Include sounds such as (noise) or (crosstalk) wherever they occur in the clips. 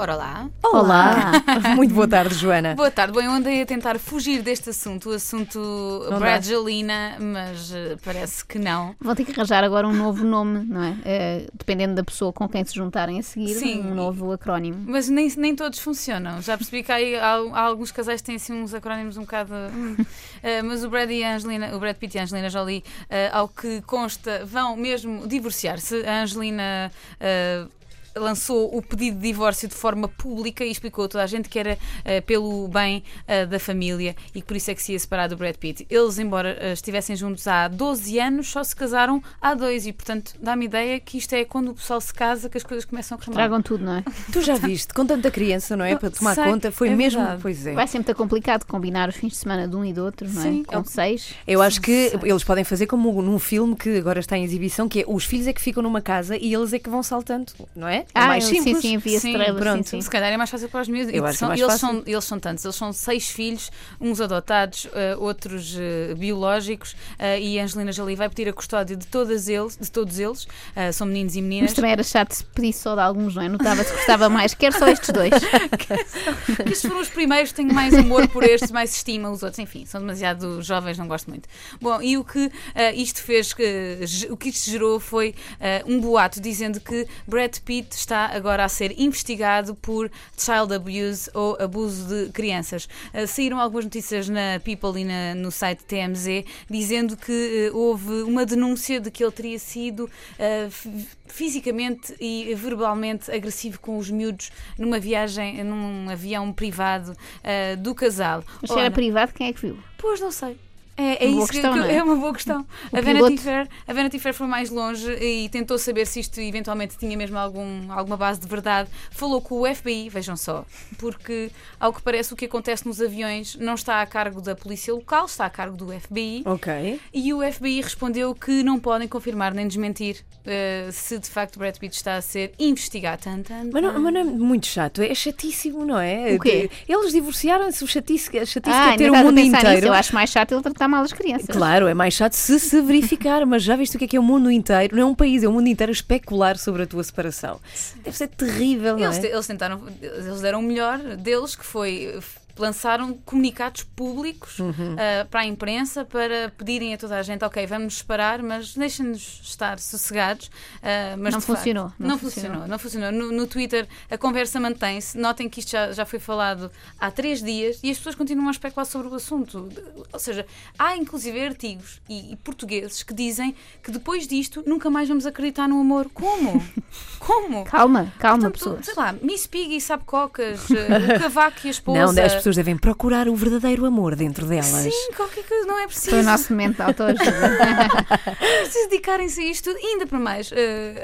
Ora lá. Olá! (laughs) Muito boa tarde, Joana. Boa tarde. Bom, eu andei a tentar fugir deste assunto, o assunto Não dá. Bradgelina, mas eh, parece que não. Vão ter que arranjar agora um novo nome, não é? Eh, dependendo da pessoa com quem se juntarem a seguir, Sim. um novo acrónimo. Mas nem, nem todos funcionam. Já percebi que há, há- há alguns casais que têm assim uns acrónimos um bocado. hum. (laughs) Eh, mas o Brad e a Angelina, o Brad Pitt e a Angelina Jolie, ao que consta, vão mesmo divorciar-se. A Angelina. Lançou o pedido de divórcio de forma pública e explicou a toda a gente que era eh, pelo bem eh, da família e que por isso é que se ia separar do Brad Pitt. Eles, embora eh, estivessem juntos há 12 anos, só se casaram há dois e, portanto, dá-me ideia que isto é quando o pessoal se casa que as coisas começam a correr. Tragam tudo, não é? (laughs) Tu já viste, com tanta criança, não é? Para tomar Sei, conta, foi é mesmo. verdade. Pois é. Vai ser muito complicado combinar os fins de semana de um e do outro, não é? Sim. Com seis. Eu acho que Sei. eles podem fazer como num filme que agora está em exibição, que é os filhos é que ficam numa casa e eles é que vão saltando, não é? É Ah, mais eu- simples. sim, sim, havia Sim, pronto. sim, sim. Se calhar é mais fácil para os miúdos. Eu E acho é são- mais eles, são, eles são tantos, eles são seis filhos, uns adotados, eh, outros eh, biológicos, eh, e a Angelina Jolie vai pedir a custódia de, todas eles, de todos eles, são meninos e meninas. Mas também era chato se pedisse só de alguns, não é? Notava-se que gostava mais. Quero só estes dois. (laughs) que estes foram os primeiros, tenho mais amor por estes, mais estima os outros, enfim, são demasiado jovens, não gosto muito. Bom, e o que isto fez, o que isto gerou foi um boato dizendo que Brad Pitt está agora a ser investigado por child abuse ou abuso de crianças. Eh, saíram algumas notícias na People e na- no site TMZ dizendo que eh, houve uma denúncia de que ele teria sido eh, fisicamente e verbalmente agressivo com os miúdos numa viagem, num avião privado eh, do casal. Mas se era privado, quem é que viu? Pois não sei. É, é Uma boa isso que- questão, que, é? é uma boa questão. O A Vanity, piloto. Fair, a Vanity Fair foi mais longe e tentou saber se isto eventualmente tinha mesmo algum, alguma base de verdade. Falou com o FBI, vejam só, porque ao que parece o que acontece nos aviões não está a cargo da polícia local, está a cargo do FBI. Ok. E o FBI respondeu que não podem confirmar nem desmentir eh, se de facto Brad Pitt está a ser investigado. Tan, tan, Mas não, tan. mas não é muito chato, é chatíssimo, não é? O quê? Eles divorciaram-se, o chatice, a chatice Ah, é ter o mundo pensar nisso. inteiro. Eu acho mais chato ele tratar mal as crianças. Claro, é mais chato se se verificar, mas já viste o que é que é o mundo inteiro? Não é um país, é o mundo inteiro a especular sobre a tua separação. Deve ser terrível, não Eles, é? eles tentaram, eles deram o melhor deles, que foi lançaram comunicados públicos Uhum. ah, para a imprensa para pedirem a toda a gente, ok, vamos nos separar, mas deixem-nos estar sossegados. Ah, mas Não de facto, funcionou, Não, não funcionou. funcionou. não funcionou. No, no Twitter a conversa mantém-se. Notem que isto já, já foi falado há três dias e as pessoas continuam a especular sobre o assunto. Ou seja, há inclusive artigos e, e portugueses que dizem que depois disto nunca mais vamos acreditar no amor. Como? (laughs) Como? Calma, calma, Portanto, pessoas. sei lá, Miss Piggy sabe cocas, eh, o cavaco e a esposa. Não, as pessoas devem procurar o verdadeiro amor dentro delas. Sim, qualquer coisa, não é preciso. Foi o nosso momento de autoajuda. (laughs) É preciso dedicarem-se a isto, ainda para mais, eh,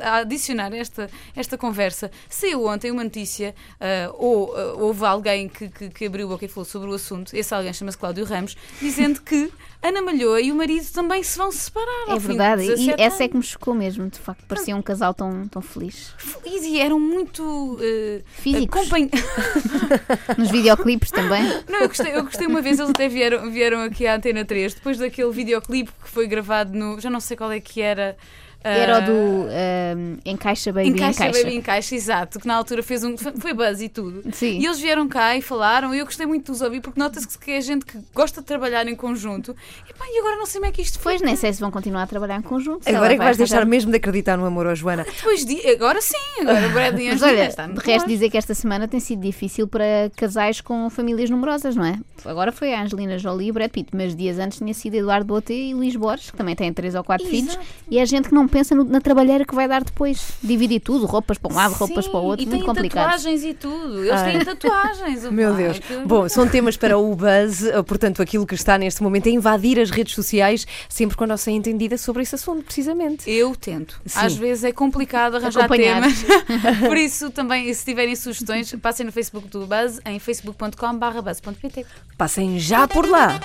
a, adicionar esta, esta conversa. Saiu ontem uma notícia, eh, ou eh, houve alguém que, que, que abriu a boca e falou sobre o assunto, esse alguém chama-se Cláudio Ramos, dizendo que Ana Malhoa e o marido também se vão separar. É verdade. E 17 essa é que anos. me chocou mesmo. De facto, parecia um casal tão, tão feliz. Felizes e eram muito. eh, Físicos. (laughs) (laughs) Nos videoclipes também. Não, eu gostei, eu gostei uma vez, eles até vieram, vieram aqui à Antena 3, depois daquele videoclipe que foi gravado no. Já não sei qual é que era. Ah, Era o do ehm, Encaixa Baby Encaixa, Encaixa. Baby Encaixa, exato, que na altura fez um. Foi buzz e tudo. Sim. E eles vieram cá e falaram, e eu gostei muito de os ouvir, porque nota-se que é gente que gosta de trabalhar em conjunto. E, pá, e agora não sei como é que isto foi. Pois nem sei se vão continuar a trabalhar em conjunto. Agora é que vai vais deixar mesmo de acreditar no amor, ó Joana. (laughs) Depois de, agora sim, agora o Brad e a Mas olha, está de resto dizer que esta semana tem sido difícil para casais com famílias numerosas, não é? Agora foi a Angelina Jolie e o Brad Pitt, mas dias antes tinha sido Eduardo Bote e Luís Borges, que também têm três ou quatro filhos, Exato. e é gente que não pensa no- na trabalheira que vai dar depois. Dividir tudo, roupas para um lado, roupas Sim, para o outro, muito complicado. tatuagens e tudo. Eles Ai. têm tatuagens. (laughs) Meu Pá, Deus. que- Bom, são temas para o buzz, eh, portanto, aquilo que está neste momento é invadir as redes sociais, sempre com a nossa entendida sobre esse assunto, precisamente. Eu tento. Sim. Às vezes é complicado arranjar Acompanhar. temas. (laughs) Por isso, também, se tiverem sugestões, passem no Facebook do Buzz, em facebook.com.br buzz.pt. Passem já por lá.